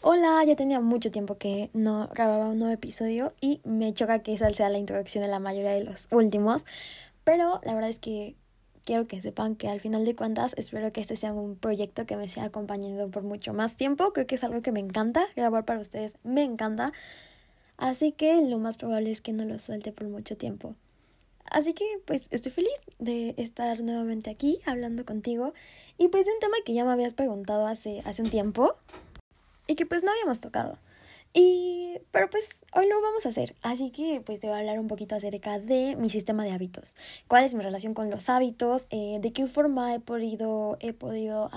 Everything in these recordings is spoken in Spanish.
Hola, ya tenía mucho tiempo que no grababa un nuevo episodio y me choca que esa sea la introducción de la mayoría de los últimos, pero la verdad es que quiero que sepan que al final de cuentas espero que este sea un proyecto que me siga acompañando por mucho más tiempo, creo que es algo que me encanta, grabar para ustedes me encanta, así que lo más probable es que no lo suelte por mucho tiempo. Así que pues estoy feliz de estar nuevamente aquí hablando contigo y pues de un tema que ya me habías preguntado hace, hace un tiempo y que pues no habíamos tocado. Y, pero pues hoy lo vamos a hacer, así que pues te voy a hablar un poquito acerca de mi sistema de hábitos, cuál es mi relación con los hábitos, eh, de qué forma he podido, he podido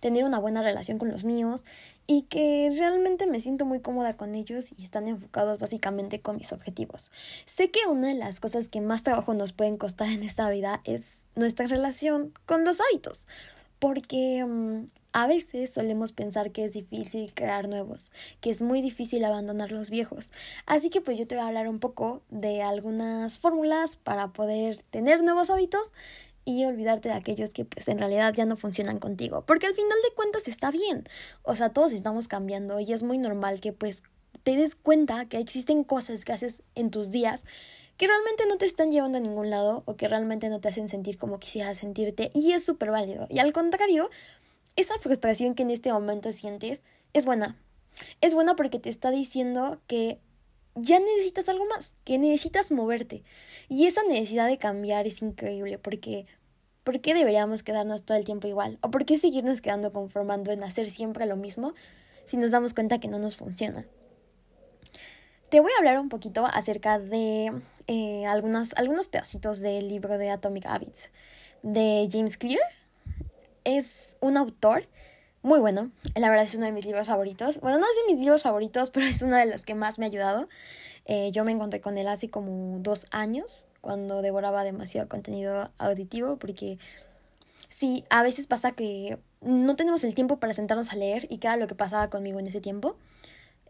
tener una buena relación con los míos y que realmente me siento muy cómoda con ellos y están enfocados básicamente con mis objetivos. Sé que una de las cosas que más trabajo nos pueden costar en esta vida es nuestra relación con los hábitos porque mm, a veces solemos pensar que es difícil crear nuevos, que es muy difícil abandonar los viejos. Así que pues yo te voy a hablar un poco de algunas fórmulas para poder tener nuevos hábitos y olvidarte de aquellos que pues en realidad ya no funcionan contigo, porque al final de cuentas está bien. O sea, todos estamos cambiando y es muy normal que pues te des cuenta que existen cosas que haces en tus días que realmente no te están llevando a ningún lado o que realmente no te hacen sentir como quisieras sentirte y es súper válido. Y al contrario, esa frustración que en este momento sientes es buena. Es buena porque te está diciendo que ya necesitas algo más, que necesitas moverte. Y esa necesidad de cambiar es increíble porque ¿por qué deberíamos quedarnos todo el tiempo igual? ¿O por qué seguirnos quedando conformando en hacer siempre lo mismo si nos damos cuenta que no nos funciona? Te voy a hablar un poquito acerca de eh, algunos, algunos pedacitos del libro de Atomic Habits de James Clear. Es un autor muy bueno, la verdad es uno de mis libros favoritos. Bueno, no es de mis libros favoritos, pero es uno de los que más me ha ayudado. Eh, yo me encontré con él hace como dos años, cuando devoraba demasiado contenido auditivo, porque sí, a veces pasa que no tenemos el tiempo para sentarnos a leer y que era lo que pasaba conmigo en ese tiempo.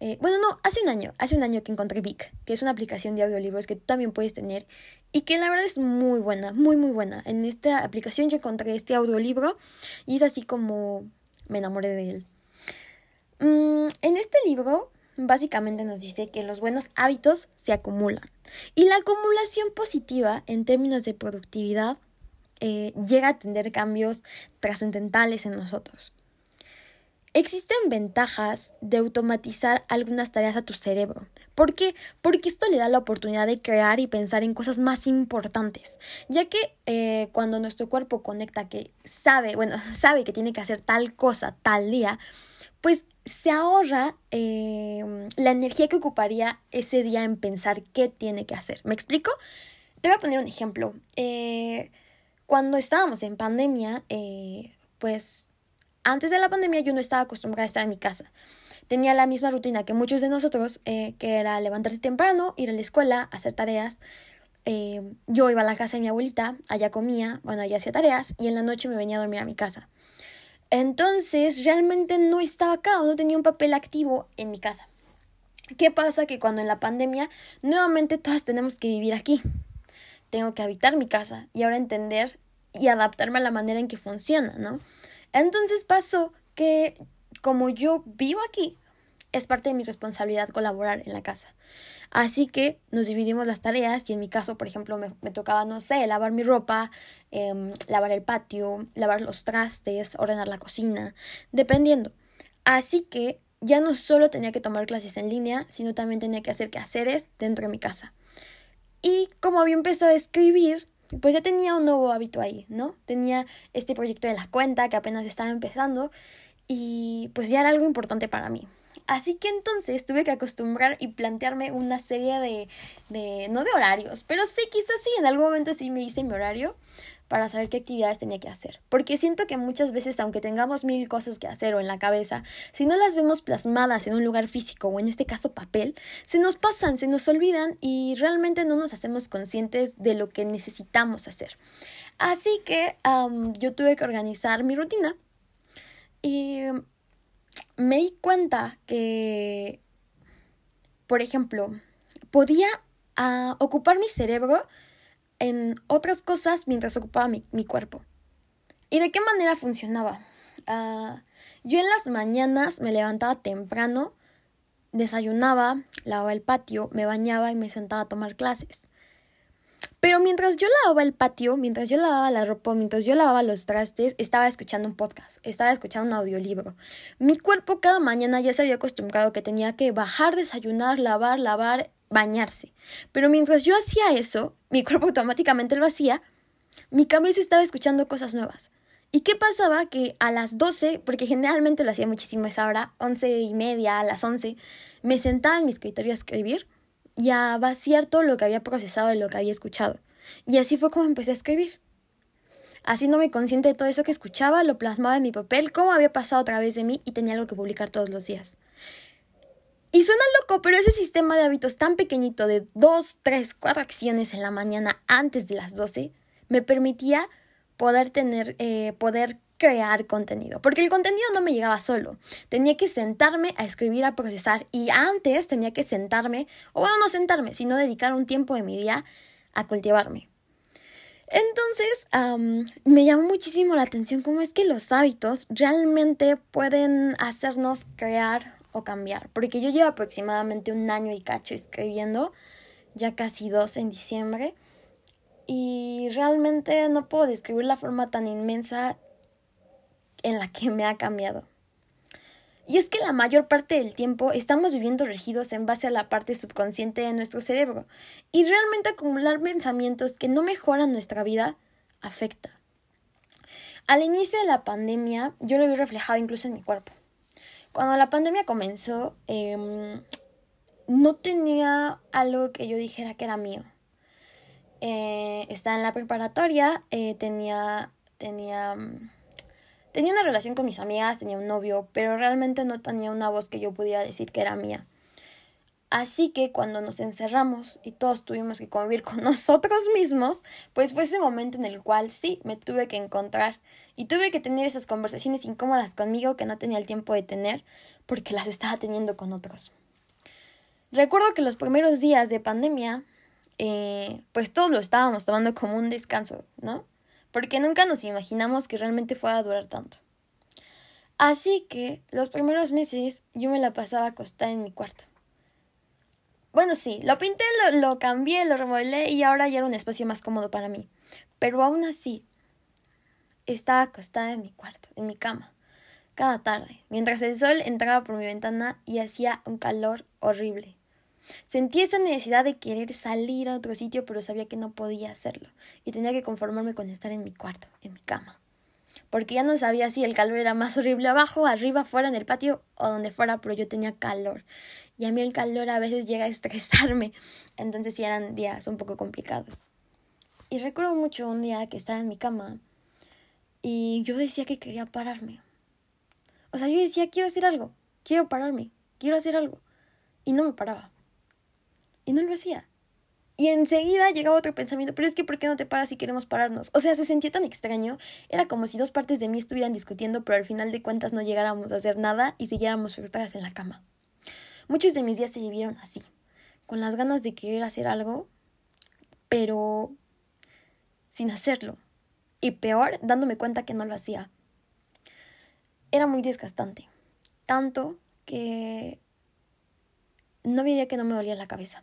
Eh, bueno, no, hace un año, hace un año que encontré Vic, que es una aplicación de audiolibros que tú también puedes tener y que la verdad es muy buena, muy, muy buena. En esta aplicación yo encontré este audiolibro y es así como me enamoré de él. Mm, en este libro básicamente nos dice que los buenos hábitos se acumulan y la acumulación positiva en términos de productividad eh, llega a tener cambios trascendentales en nosotros. Existen ventajas de automatizar algunas tareas a tu cerebro. ¿Por qué? Porque esto le da la oportunidad de crear y pensar en cosas más importantes, ya que eh, cuando nuestro cuerpo conecta que sabe, bueno, sabe que tiene que hacer tal cosa tal día, pues se ahorra eh, la energía que ocuparía ese día en pensar qué tiene que hacer. ¿Me explico? Te voy a poner un ejemplo. Eh, cuando estábamos en pandemia, pues antes de la pandemia yo no estaba acostumbrada a estar en mi casa. Tenía la misma rutina que muchos de nosotros, eh, que era levantarse temprano, ir a la escuela, hacer tareas. Eh, yo iba a la casa de mi abuelita, allá comía, bueno, allá hacía tareas y en la noche me venía a dormir a mi casa. Entonces realmente no estaba acá no tenía un papel activo en mi casa. ¿Qué pasa? Que cuando en la pandemia nuevamente todas tenemos que vivir aquí. Tengo que habitar mi casa y ahora entender y adaptarme a la manera en que funciona, ¿no? Entonces pasó que como yo vivo aquí, es parte de mi responsabilidad colaborar en la casa. Así que nos dividimos las tareas y en mi caso, por ejemplo, me, tocaba, no sé, lavar mi ropa, em, lavar el patio, lavar los trastes, ordenar la cocina, dependiendo. Así que ya no solo tenía que tomar clases en línea, sino también tenía que hacer quehaceres dentro de mi casa. Y como había empezado a escribir, pues ya tenía un nuevo hábito ahí, ¿no? Tenía este proyecto de la cuenta que apenas estaba empezando y pues ya era algo importante para mí. Así que entonces tuve que acostumbrar y plantearme una serie de, de no de horarios, pero sí, quizás sí, en algún momento sí me hice mi horario para saber qué actividades tenía que hacer. Porque siento que muchas veces, aunque tengamos mil cosas que hacer o en la cabeza, si no las vemos plasmadas en un lugar físico o en este caso papel, se nos pasan, se nos olvidan y realmente no nos hacemos conscientes de lo que necesitamos hacer. Así que yo tuve que organizar mi rutina y me di cuenta que, por ejemplo, podía ah, ocupar mi cerebro en otras cosas mientras ocupaba mi, cuerpo. ¿Y de qué manera funcionaba? Ah, yo en las mañanas me levantaba temprano, desayunaba, lavaba el patio, me bañaba y me sentaba a tomar clases. Pero mientras yo lavaba el patio, mientras yo lavaba la ropa, mientras yo lavaba los trastes, estaba escuchando un podcast, estaba escuchando un audiolibro. Mi cuerpo cada mañana ya se había acostumbrado que tenía que bajar, desayunar, lavar, lavar, bañarse. Pero mientras yo hacía eso, mi cuerpo automáticamente lo hacía, mi cabeza estaba escuchando cosas nuevas. ¿Y qué pasaba? Que a las 12, porque generalmente lo hacía muchísimo esa hora, once y media, a las 11, me sentaba en mi escritorio a escribir y a vaciar todo lo que había procesado de lo que había escuchado. Y así fue como empecé a escribir. Haciéndome consciente de todo eso que escuchaba, lo plasmaba en mi papel, cómo había pasado a través de mí y tenía algo que publicar todos los días. Y suena loco, pero ese sistema de hábitos tan pequeñito de dos, tres, cuatro acciones en la mañana antes de las 12 me permitía poder tener, eh, poder crear contenido, porque el contenido no me llegaba solo, tenía que sentarme a escribir, a procesar y antes tenía que sentarme, o bueno, no sentarme, sino dedicar un tiempo de mi día a cultivarme. Entonces, me llamó muchísimo la atención cómo es que los hábitos realmente pueden hacernos crear o cambiar, porque yo llevo aproximadamente un año y cacho escribiendo, ya casi dos en diciembre, y realmente no puedo describir la forma tan inmensa en la que me ha cambiado. Y es que la mayor parte del tiempo estamos viviendo regidos en base a la parte subconsciente de nuestro cerebro y realmente acumular pensamientos que no mejoran nuestra vida afecta. Al inicio de la pandemia yo lo vi reflejado incluso en mi cuerpo. Cuando la pandemia comenzó em, no tenía algo que yo dijera que era mío. Eh, estaba en la preparatoria, eh, tenía, tenía mm, Tenía una relación con mis amigas, tenía un novio, pero realmente no tenía una voz que yo pudiera decir que era mía. Así que cuando nos encerramos y todos tuvimos que convivir con nosotros mismos, pues fue ese momento en el cual sí, me tuve que encontrar y tuve que tener esas conversaciones incómodas conmigo que no tenía el tiempo de tener porque las estaba teniendo con otros. Recuerdo que los primeros días de pandemia, eh, pues todos lo estábamos tomando como un descanso, ¿no? porque nunca nos imaginamos que realmente fuera a durar tanto. Así que los primeros meses yo me la pasaba acostada en mi cuarto. Bueno, sí, lo pinté, lo, lo cambié, lo remodelé y ahora ya era un espacio más cómodo para mí. Pero aún así, estaba acostada en mi cuarto, en mi cama, cada tarde, mientras el sol entraba por mi ventana y hacía un calor horrible. Sentí esa necesidad de querer salir a otro sitio, pero sabía que no podía hacerlo y tenía que conformarme con estar en mi cuarto, en mi cama. Porque ya no sabía si el calor era más horrible abajo, arriba, fuera, en el patio o donde fuera, pero yo tenía calor. Y a mí el calor a veces llega a estresarme. Entonces sí eran días un poco complicados. Y recuerdo mucho un día que estaba en mi cama y yo decía que quería pararme. O sea, yo decía, quiero hacer algo, quiero pararme, quiero hacer algo. Y no me paraba. Y no lo hacía. Y enseguida llegaba otro pensamiento, pero es que ¿por qué no te paras si queremos pararnos? O sea, se sentía tan extraño, era como si dos partes de mí estuvieran discutiendo, pero al final de cuentas no llegáramos a hacer nada y siguiéramos frustradas en la cama. Muchos de mis días se vivieron así, con las ganas de querer hacer algo, pero sin hacerlo. Y peor, dándome cuenta que no lo hacía. Era muy desgastante. Tanto que no día que no me dolía la cabeza.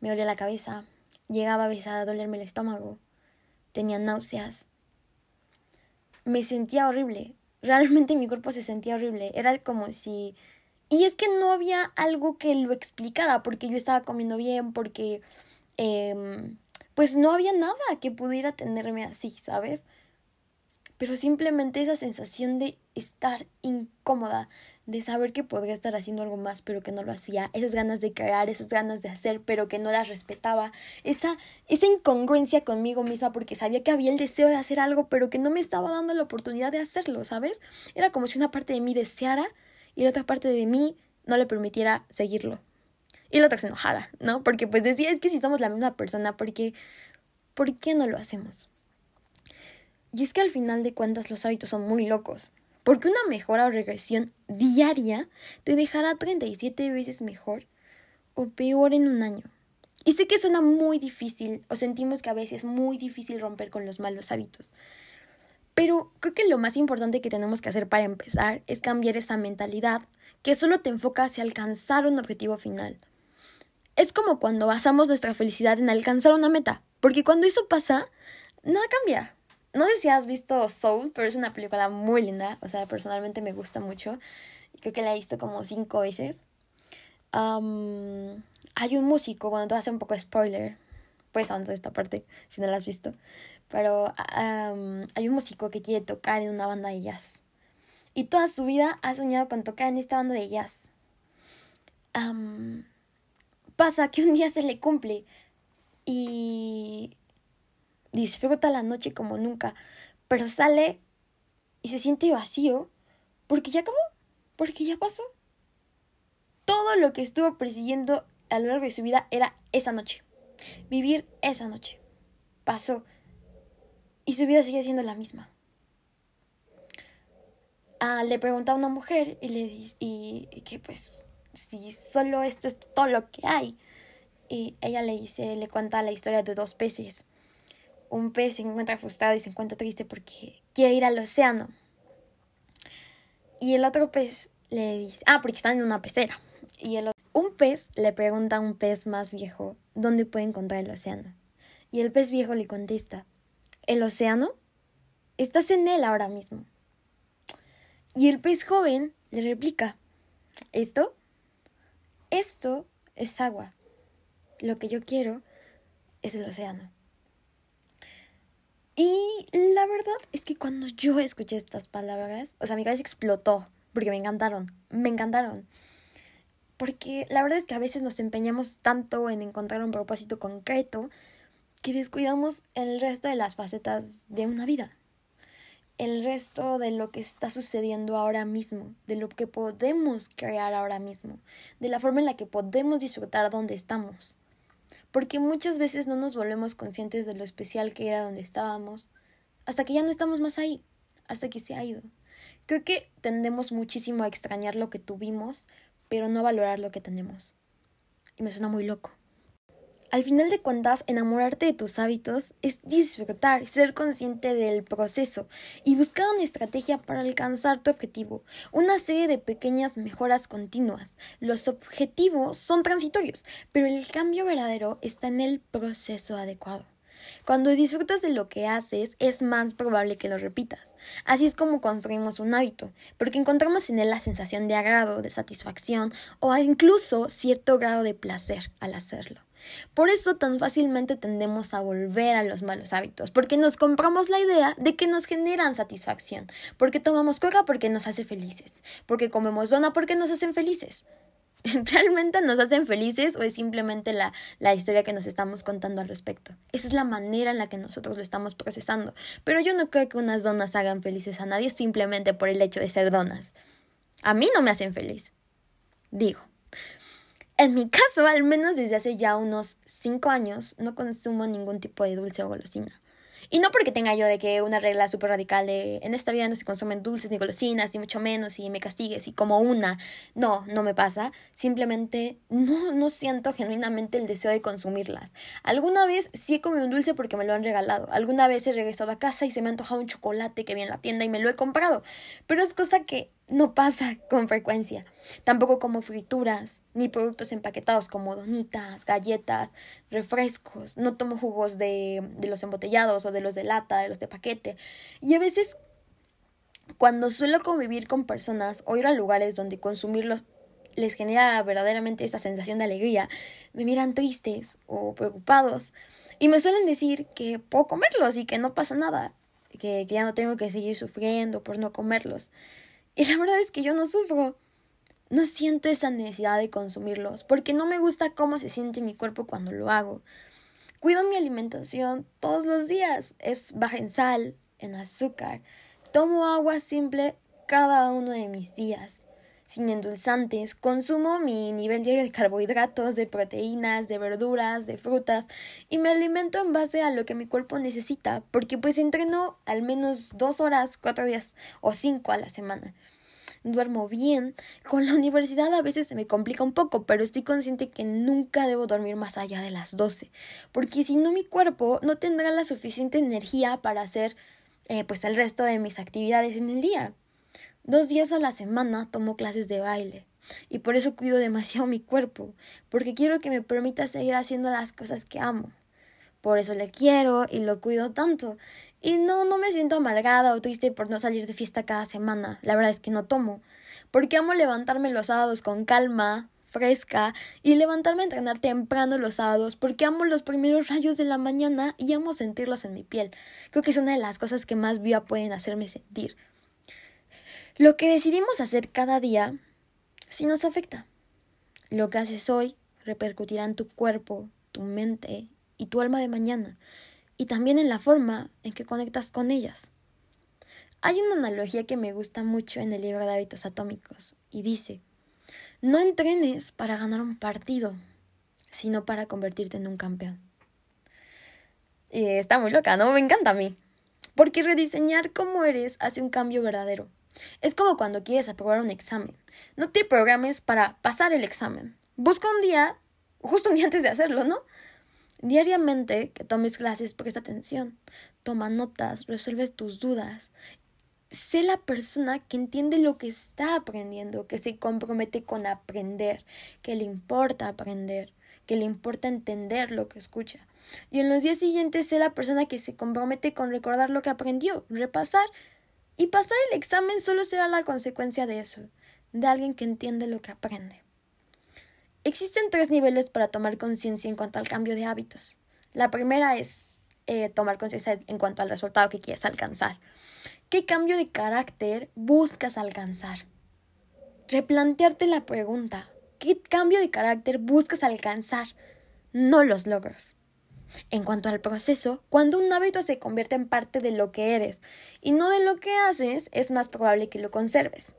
Me dolía la cabeza, llegaba a veces a dolerme el estómago, tenía náuseas. Me sentía horrible, realmente mi cuerpo se sentía horrible, era como si... Y es que no había algo que lo explicara, porque yo estaba comiendo bien, porque... Em, pues no había nada que pudiera tenerme así, ¿sabes? Pero simplemente esa sensación de estar incómoda, de saber que podría estar haciendo algo más pero que no lo hacía, esas ganas de crear, esas ganas de hacer pero que no las respetaba, esa, esa incongruencia conmigo misma porque sabía que había el deseo de hacer algo pero que no me estaba dando la oportunidad de hacerlo, ¿sabes? Era como si una parte de mí deseara y la otra parte de mí no le permitiera seguirlo. Y la otra se enojara, ¿no? Porque pues decía, es que si somos la misma persona, ¿por qué, ¿por qué no lo hacemos? Y es que al final de cuentas los hábitos son muy locos. Porque una mejora o regresión diaria te dejará 37 veces mejor o peor en un año. Y sé que suena muy difícil o sentimos que a veces es muy difícil romper con los malos hábitos. Pero creo que lo más importante que tenemos que hacer para empezar es cambiar esa mentalidad que solo te enfoca hacia alcanzar un objetivo final. Es como cuando basamos nuestra felicidad en alcanzar una meta, porque cuando eso pasa, nada cambia. No sé si has visto Soul, pero es una película muy linda, o sea, personalmente me gusta mucho. Creo que la he visto como cinco veces. hay un músico, bueno, te voy a hacer un poco spoiler, antes de esta parte, si no la has visto. Pero hay un músico que quiere tocar en una banda de jazz. Y toda su vida ha soñado con tocar en esta banda de jazz. Pasa que un día se le cumple y disfruta la noche como nunca, pero sale y se siente vacío porque ya acabó, porque ya pasó. Todo lo que estuvo persiguiendo a lo largo de su vida era esa noche, vivir esa noche. Pasó y su vida sigue siendo la misma. Ah, le pregunta a una mujer y le dice y, que pues si solo esto es todo lo que hay. Y ella le dice, le cuenta la historia de dos peces. Un pez se encuentra frustrado y se encuentra triste porque quiere ir al océano. Y el otro pez le dice, ah, porque están en una pecera. Y el un pez le pregunta a un pez más viejo dónde puede encontrar el océano. Y el pez viejo le contesta, el océano, estás en él ahora mismo. Y el pez joven le replica, ¿esto? Esto es agua. Lo que yo quiero es el océano. Y la verdad es que cuando yo escuché estas palabras, o sea, mi cabeza explotó, porque me encantaron, me encantaron. Porque la verdad es que a veces nos empeñamos tanto en encontrar un propósito concreto que descuidamos el resto de las facetas de una vida, el resto de lo que está sucediendo ahora mismo, de lo que podemos crear ahora mismo, de la forma en la que podemos disfrutar donde estamos. Porque muchas veces no nos volvemos conscientes de lo especial que era donde estábamos, hasta que ya no estamos más ahí, hasta que se ha ido. Creo que tendemos muchísimo a extrañar lo que tuvimos, pero no valorar lo que tenemos. Y me suena muy loco. Al final de cuentas, enamorarte de tus hábitos es disfrutar, ser consciente del proceso y buscar una estrategia para alcanzar tu objetivo, una serie de pequeñas mejoras continuas. Los objetivos son transitorios, pero el cambio verdadero está en el proceso adecuado. Cuando disfrutas de lo que haces, es más probable que lo repitas. Así es como construimos un hábito, porque encontramos en él la sensación de agrado, de satisfacción o incluso cierto grado de placer al hacerlo. Por eso tan fácilmente tendemos a volver a los malos hábitos, porque nos compramos la idea de que nos generan satisfacción, porque tomamos coca porque nos hace felices, porque comemos dona porque nos hacen felices. ¿Realmente nos hacen felices o es simplemente la, la historia que nos estamos contando al respecto? Esa es la manera en la que nosotros lo estamos procesando. Pero yo no creo que unas donas hagan felices a nadie simplemente por el hecho de ser donas. A mí no me hacen feliz. Digo. En mi caso, al menos desde hace ya unos 5 años, no consumo ningún tipo de dulce o golosina. Y no porque tenga yo de que una regla súper radical de en esta vida no se consumen dulces ni golosinas, ni mucho menos, y me castigues y como una. No, no me pasa. Simplemente no, no siento genuinamente el deseo de consumirlas. Alguna vez sí he comido un dulce porque me lo han regalado. Alguna vez he regresado a casa y se me ha antojado un chocolate que vi en la tienda y me lo he comprado. Pero es cosa que no pasa con frecuencia. Tampoco como frituras, ni productos empaquetados como donitas, galletas, refrescos. No tomo jugos de, de los embotellados o de los de lata, de los de paquete. Y a veces, cuando suelo convivir con personas o ir a lugares donde consumirlos les genera verdaderamente esta sensación de alegría, me miran tristes o preocupados y me suelen decir que puedo comerlos y que no pasa nada, que, que ya no tengo que seguir sufriendo por no comerlos. Y la verdad es que yo no sufro. No siento esa necesidad de consumirlos porque no me gusta cómo se siente mi cuerpo cuando lo hago. Cuido mi alimentación todos los días. Es baja en sal, en azúcar. Tomo agua simple cada uno de mis días. Sin endulzantes, consumo mi nivel diario de carbohidratos, de proteínas, de verduras, de frutas y me alimento en base a lo que mi cuerpo necesita, porque pues entreno al menos dos horas, cuatro días o cinco a la semana duermo bien. Con la universidad a veces se me complica un poco, pero estoy consciente que nunca debo dormir más allá de las 12, porque si no mi cuerpo no tendrá la suficiente energía para hacer eh, pues el resto de mis actividades en el día. Dos días a la semana tomo clases de baile y por eso cuido demasiado mi cuerpo, porque quiero que me permita seguir haciendo las cosas que amo. Por eso le quiero y lo cuido tanto. Y no, no me siento amargada o triste por no salir de fiesta cada semana. La verdad es que no tomo. Porque amo levantarme los sábados con calma, fresca, y levantarme a entrenar temprano los sábados, porque amo los primeros rayos de la mañana y amo sentirlos en mi piel. Creo que es una de las cosas que más viva pueden hacerme sentir. Lo que decidimos hacer cada día sí nos afecta. Lo que haces hoy repercutirá en tu cuerpo, tu mente y tu alma de mañana, y también en la forma en que conectas con ellas. Hay una analogía que me gusta mucho en el libro de hábitos atómicos, y dice, no entrenes para ganar un partido, sino para convertirte en un campeón. Y está muy loca, ¿no? Me encanta a mí. Porque rediseñar cómo eres hace un cambio verdadero. Es como cuando quieres aprobar un examen. No te programes para pasar el examen. Busca un día, justo un día antes de hacerlo, ¿no? Diariamente que tomes clases, presta atención, toma notas, resuelve tus dudas. Sé la persona que entiende lo que está aprendiendo, que se compromete con aprender, que le importa aprender, que le importa entender lo que escucha. Y en los días siguientes sé la persona que se compromete con recordar lo que aprendió, repasar y pasar el examen solo será la consecuencia de eso, de alguien que entiende lo que aprende. Existen tres niveles para tomar conciencia en cuanto al cambio de hábitos. La primera es eh, tomar conciencia en cuanto al resultado que quieres alcanzar. ¿Qué cambio de carácter buscas alcanzar? Replantearte la pregunta, ¿qué cambio de carácter buscas alcanzar? No los logros. En cuanto al proceso, cuando un hábito se convierte en parte de lo que eres y no de lo que haces, es más probable que lo conserves.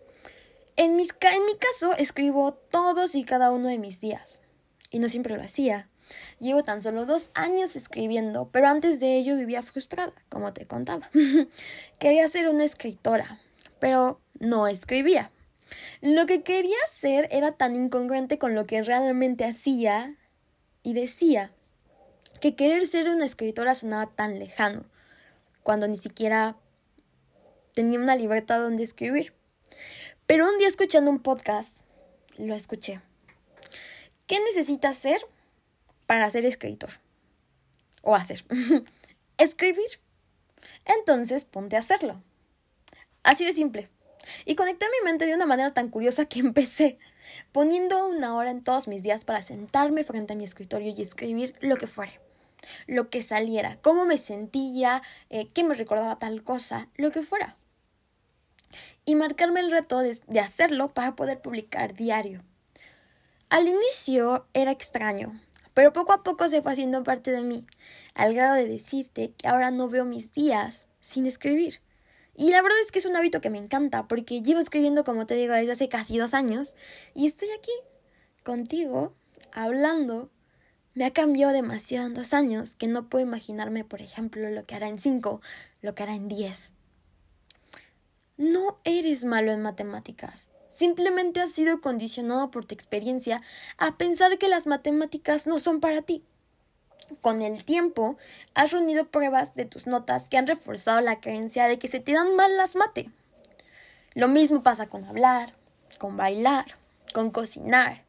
En, mi caso, escribo todos y cada uno de mis días. Y no siempre lo hacía. Llevo tan solo dos años escribiendo, pero antes de ello vivía frustrada, como te contaba. quería ser una escritora, pero no escribía. Lo que quería hacer era tan incongruente con lo que realmente hacía y decía que querer ser una escritora sonaba tan lejano, cuando ni siquiera tenía una libertad donde escribir. Pero un día escuchando un podcast, lo escuché. ¿Qué necesitas hacer para ser escritor? O hacer. Escribir. Entonces ponte a hacerlo. Así de simple. Y conecté mi mente de una manera tan curiosa que empecé poniendo una hora en todos mis días para sentarme frente a mi escritorio y escribir lo que fuere lo que saliera, cómo me sentía, eh, qué me recordaba tal cosa, lo que fuera. Y marcarme el reto de, de hacerlo para poder publicar diario. Al inicio era extraño, pero poco a poco se fue haciendo parte de mí, al grado de decirte que ahora no veo mis días sin escribir. Y la verdad es que es un hábito que me encanta, porque llevo escribiendo, como te digo, desde hace casi dos años, y estoy aquí, contigo, hablando me ha cambiado demasiado en dos años que no puedo imaginarme, por ejemplo, lo que hará en cinco, lo que hará en diez. No eres malo en matemáticas. Simplemente has sido condicionado por tu experiencia a pensar que las matemáticas no son para ti. Con el tiempo, has reunido pruebas de tus notas que han reforzado la creencia de que se te dan mal las mate. Lo mismo pasa con hablar, con bailar, con cocinar,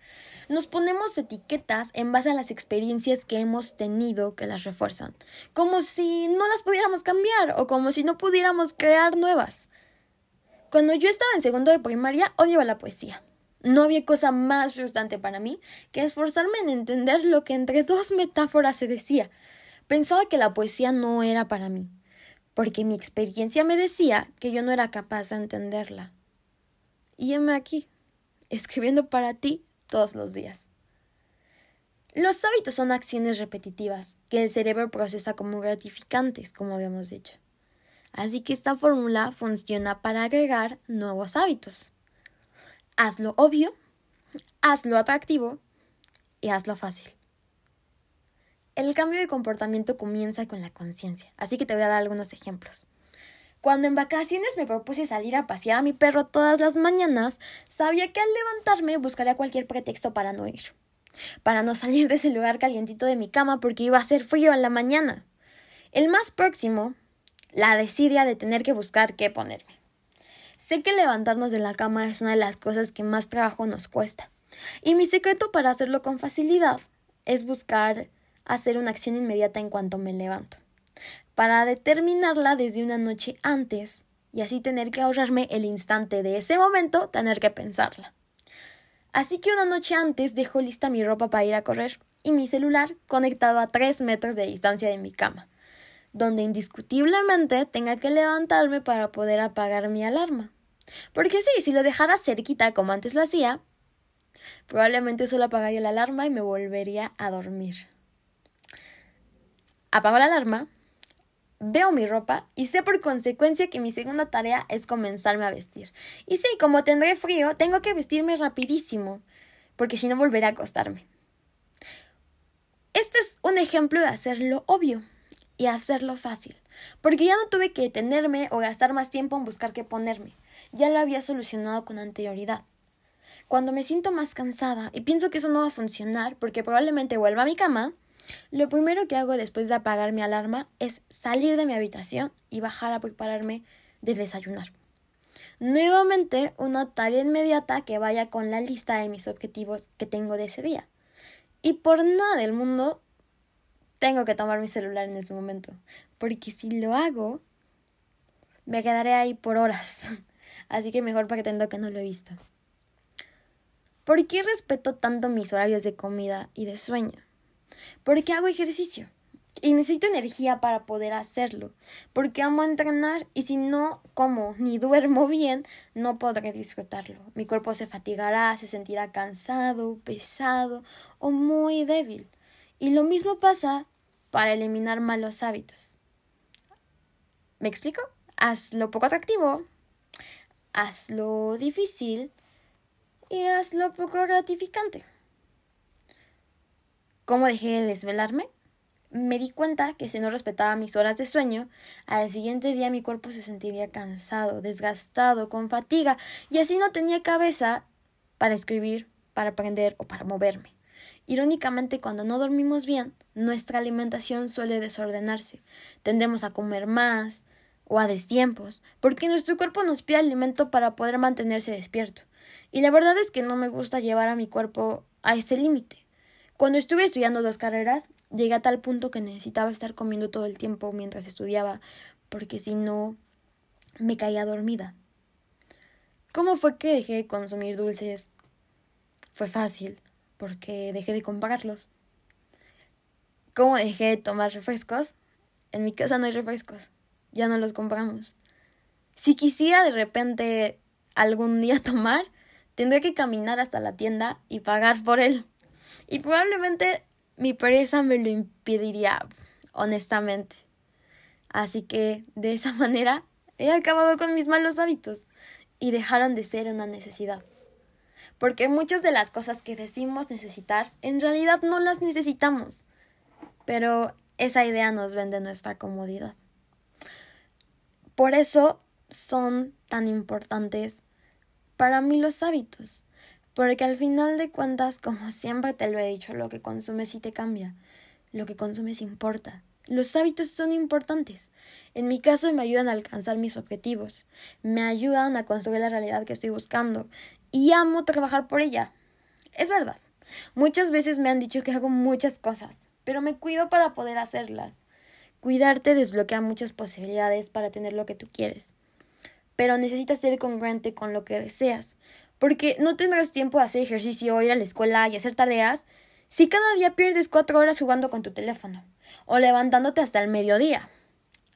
nos ponemos etiquetas en base a las experiencias que hemos tenido que las refuerzan, como si no las pudiéramos cambiar o como si no pudiéramos crear nuevas. Cuando yo estaba en segundo de primaria, odiaba la poesía. No había cosa más frustrante para mí que esforzarme en entender lo que entre dos metáforas se decía. Pensaba que la poesía no era para mí, porque mi experiencia me decía que yo no era capaz de entenderla. Y heme aquí, escribiendo para ti todos los días. Los hábitos son acciones repetitivas que el cerebro procesa como gratificantes, como habíamos dicho. Así que esta fórmula funciona para agregar nuevos hábitos. Hazlo obvio, hazlo atractivo y hazlo fácil. El cambio de comportamiento comienza con la conciencia, así que te voy a dar algunos ejemplos. Cuando en vacaciones me propuse salir a pasear a mi perro todas las mañanas, sabía que al levantarme buscaría cualquier pretexto para no ir. Para no salir de ese lugar calientito de mi cama porque iba a hacer frío en la mañana. El más próximo la desidia de tener que buscar qué ponerme. Sé que levantarnos de la cama es una de las cosas que más trabajo nos cuesta. Y mi secreto para hacerlo con facilidad es buscar hacer una acción inmediata en cuanto me levanto, para determinarla desde una noche antes y así tener que ahorrarme el instante de ese momento tener que pensarla. Así que una noche antes dejo lista mi ropa para ir a correr y mi celular conectado a tres metros de distancia de mi cama, donde indiscutiblemente tenga que levantarme para poder apagar mi alarma. Porque sí, si lo dejara cerquita como antes lo hacía, probablemente solo apagaría la alarma y me volvería a dormir. Apago la alarma, veo mi ropa y sé por consecuencia que mi segunda tarea es comenzarme a vestir. Y sí, como tendré frío, tengo que vestirme rapidísimo, porque si no volveré a acostarme. Este es un ejemplo de hacerlo obvio y hacerlo fácil, porque ya no tuve que detenerme o gastar más tiempo en buscar qué ponerme, ya lo había solucionado con anterioridad. Cuando me siento más cansada y pienso que eso no va a funcionar porque probablemente vuelva a mi cama, lo primero que hago después de apagar mi alarma es salir de mi habitación y bajar a prepararme de desayunar. Nuevamente, una tarea inmediata que vaya con la lista de mis objetivos que tengo de ese día. Y por nada del mundo tengo que tomar mi celular en ese momento, porque si lo hago, me quedaré ahí por horas. Así que mejor pretendo que no lo he visto. ¿Por qué respeto tanto mis horarios de comida y de sueño? Porque hago ejercicio y necesito energía para poder hacerlo, porque amo entrenar y si no como ni duermo bien, no podré disfrutarlo. Mi cuerpo se fatigará, se sentirá cansado, pesado o muy débil. Y lo mismo pasa para eliminar malos hábitos. ¿Me explico? Hazlo poco atractivo, hazlo difícil y hazlo poco gratificante. ¿Cómo dejé de desvelarme? Me di cuenta que si no respetaba mis horas de sueño, al siguiente día mi cuerpo se sentiría cansado, desgastado, con fatiga, y así no tenía cabeza para escribir, para aprender o para moverme. Irónicamente, cuando no dormimos bien, nuestra alimentación suele desordenarse. Tendemos a comer más o a destiempos, porque nuestro cuerpo nos pide alimento para poder mantenerse despierto. Y la verdad es que no me gusta llevar a mi cuerpo a ese límite. Cuando estuve estudiando dos carreras, llegué a tal punto que necesitaba estar comiendo todo el tiempo mientras estudiaba, porque si no, me caía dormida. ¿Cómo fue que dejé de consumir dulces? Fue fácil, porque dejé de comprarlos. ¿Cómo dejé de tomar refrescos? En mi casa no hay refrescos, ya no los compramos. Si quisiera de repente algún día tomar, tendría que caminar hasta la tienda y pagar por él. Y probablemente mi pereza me lo impediría, honestamente. Así que de esa manera he acabado con mis malos hábitos y dejaron de ser una necesidad. Porque muchas de las cosas que decimos necesitar, en realidad no las necesitamos. Pero esa idea nos vende nuestra comodidad. Por eso son tan importantes para mí los hábitos. Porque al final de cuentas, como siempre te lo he dicho, lo que consumes sí te cambia. Lo que consumes importa. Los hábitos son importantes. En mi caso me ayudan a alcanzar mis objetivos, me ayudan a construir la realidad que estoy buscando y amo trabajar por ella. Es verdad. Muchas veces me han dicho que hago muchas cosas, pero me cuido para poder hacerlas. Cuidarte desbloquea muchas posibilidades para tener lo que tú quieres. Pero necesitas ser congruente con lo que deseas, porque no tendrás tiempo de hacer ejercicio, ir a la escuela y hacer tareas si cada día pierdes cuatro horas jugando con tu teléfono o levantándote hasta el mediodía.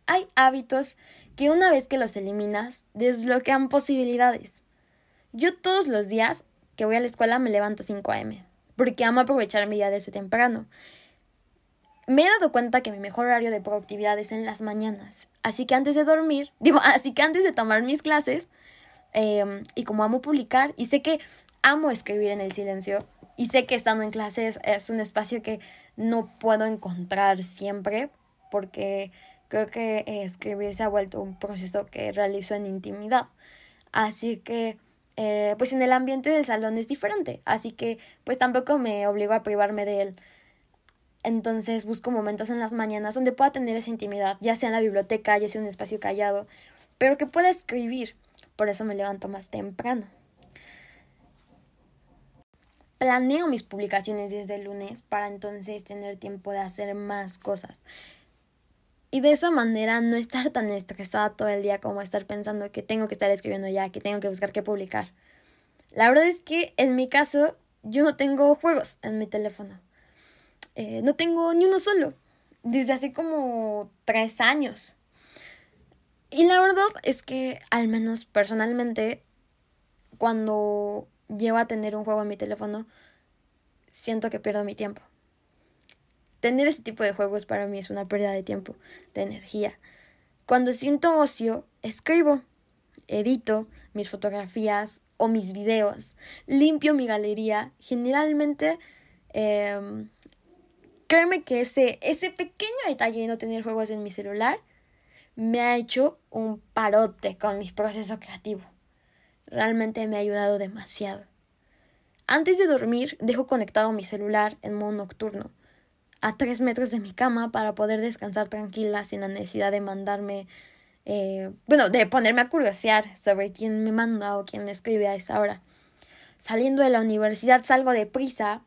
Hay hábitos que una vez que los eliminas desbloquean posibilidades. Yo todos los días que voy a la escuela me levanto 5 a.m. porque amo aprovechar mi día desde temprano. Me he dado cuenta que mi mejor horario de productividad es en las mañanas, así que antes de dormir, digo, así que antes de tomar mis clases, Em, y como amo publicar y sé que amo escribir en el silencio y sé que estando en clases es un espacio que no puedo encontrar siempre porque creo que escribir se ha vuelto un proceso que realizo en intimidad. Así que, eh, pues en el ambiente del salón es diferente. Así que, pues tampoco me obligo a privarme de él. Entonces busco momentos en las mañanas donde pueda tener esa intimidad, ya sea en la biblioteca, ya sea un espacio callado, pero que pueda escribir. Por eso me levanto más temprano. Planeo mis publicaciones desde el lunes para entonces tener tiempo de hacer más cosas. Y de esa manera no estar tan estresada todo el día como estar pensando que tengo que estar escribiendo ya, que tengo que buscar qué publicar. La verdad es que en mi caso yo no tengo juegos en mi teléfono. Eh, no tengo ni uno solo. Desde hace como tres años. Y la verdad es que, al menos personalmente, cuando llego a tener un juego en mi teléfono, siento que pierdo mi tiempo. Tener ese tipo de juegos para mí es una pérdida de tiempo, de energía. Cuando siento ocio, escribo, edito mis fotografías o mis videos, limpio mi galería. Generalmente eh, Créeme que ese, ese pequeño detalle de no tener juegos en mi celular me ha hecho un parote con mi proceso creativo. Realmente me ha ayudado demasiado. Antes de dormir, dejo conectado mi celular en modo nocturno, a tres metros de mi cama para poder descansar tranquila sin la necesidad de mandarme, eh, bueno, de ponerme a curiosear sobre quién me manda o quién me escribe a esa hora. Saliendo de la universidad salgo deprisa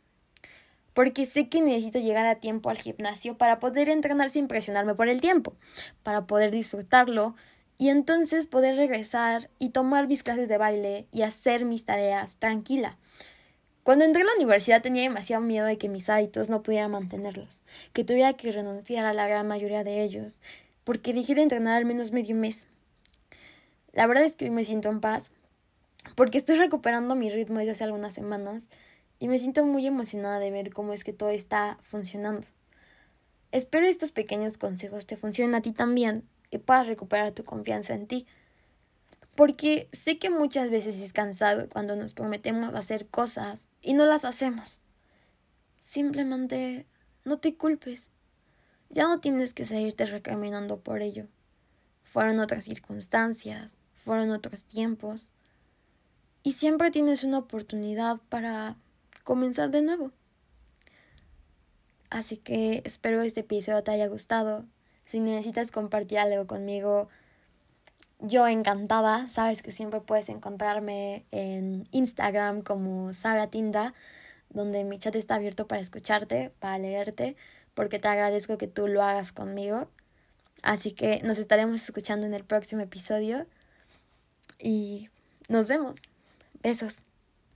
porque sé que necesito llegar a tiempo al gimnasio para poder entrenar sin presionarme por el tiempo, para poder disfrutarlo y entonces poder regresar y tomar mis clases de baile y hacer mis tareas tranquila. Cuando entré a la universidad tenía demasiado miedo de que mis hábitos no pudiera mantenerlos, que tuviera que renunciar a la gran mayoría de ellos, porque dejé de entrenar al menos medio mes. La verdad es que hoy me siento en paz, porque estoy recuperando mi ritmo desde hace algunas semanas y me siento muy emocionada de ver cómo es que todo está funcionando. Espero estos pequeños consejos te funcionen a ti también y puedas recuperar tu confianza en ti. Porque sé que muchas veces es cansado cuando nos prometemos hacer cosas y no las hacemos. Simplemente no te culpes. Ya no tienes que seguirte recriminando por ello. Fueron otras circunstancias, fueron otros tiempos. Y siempre tienes una oportunidad para comenzar de nuevo. Así que espero este episodio te haya gustado. Si necesitas compartir algo conmigo, yo encantada. Sabes que siempre puedes encontrarme en Instagram como Sabe Tinda, donde mi chat está abierto para escucharte, para leerte, porque te agradezco que tú lo hagas conmigo. Así que nos estaremos escuchando en el próximo episodio y nos vemos. Besos.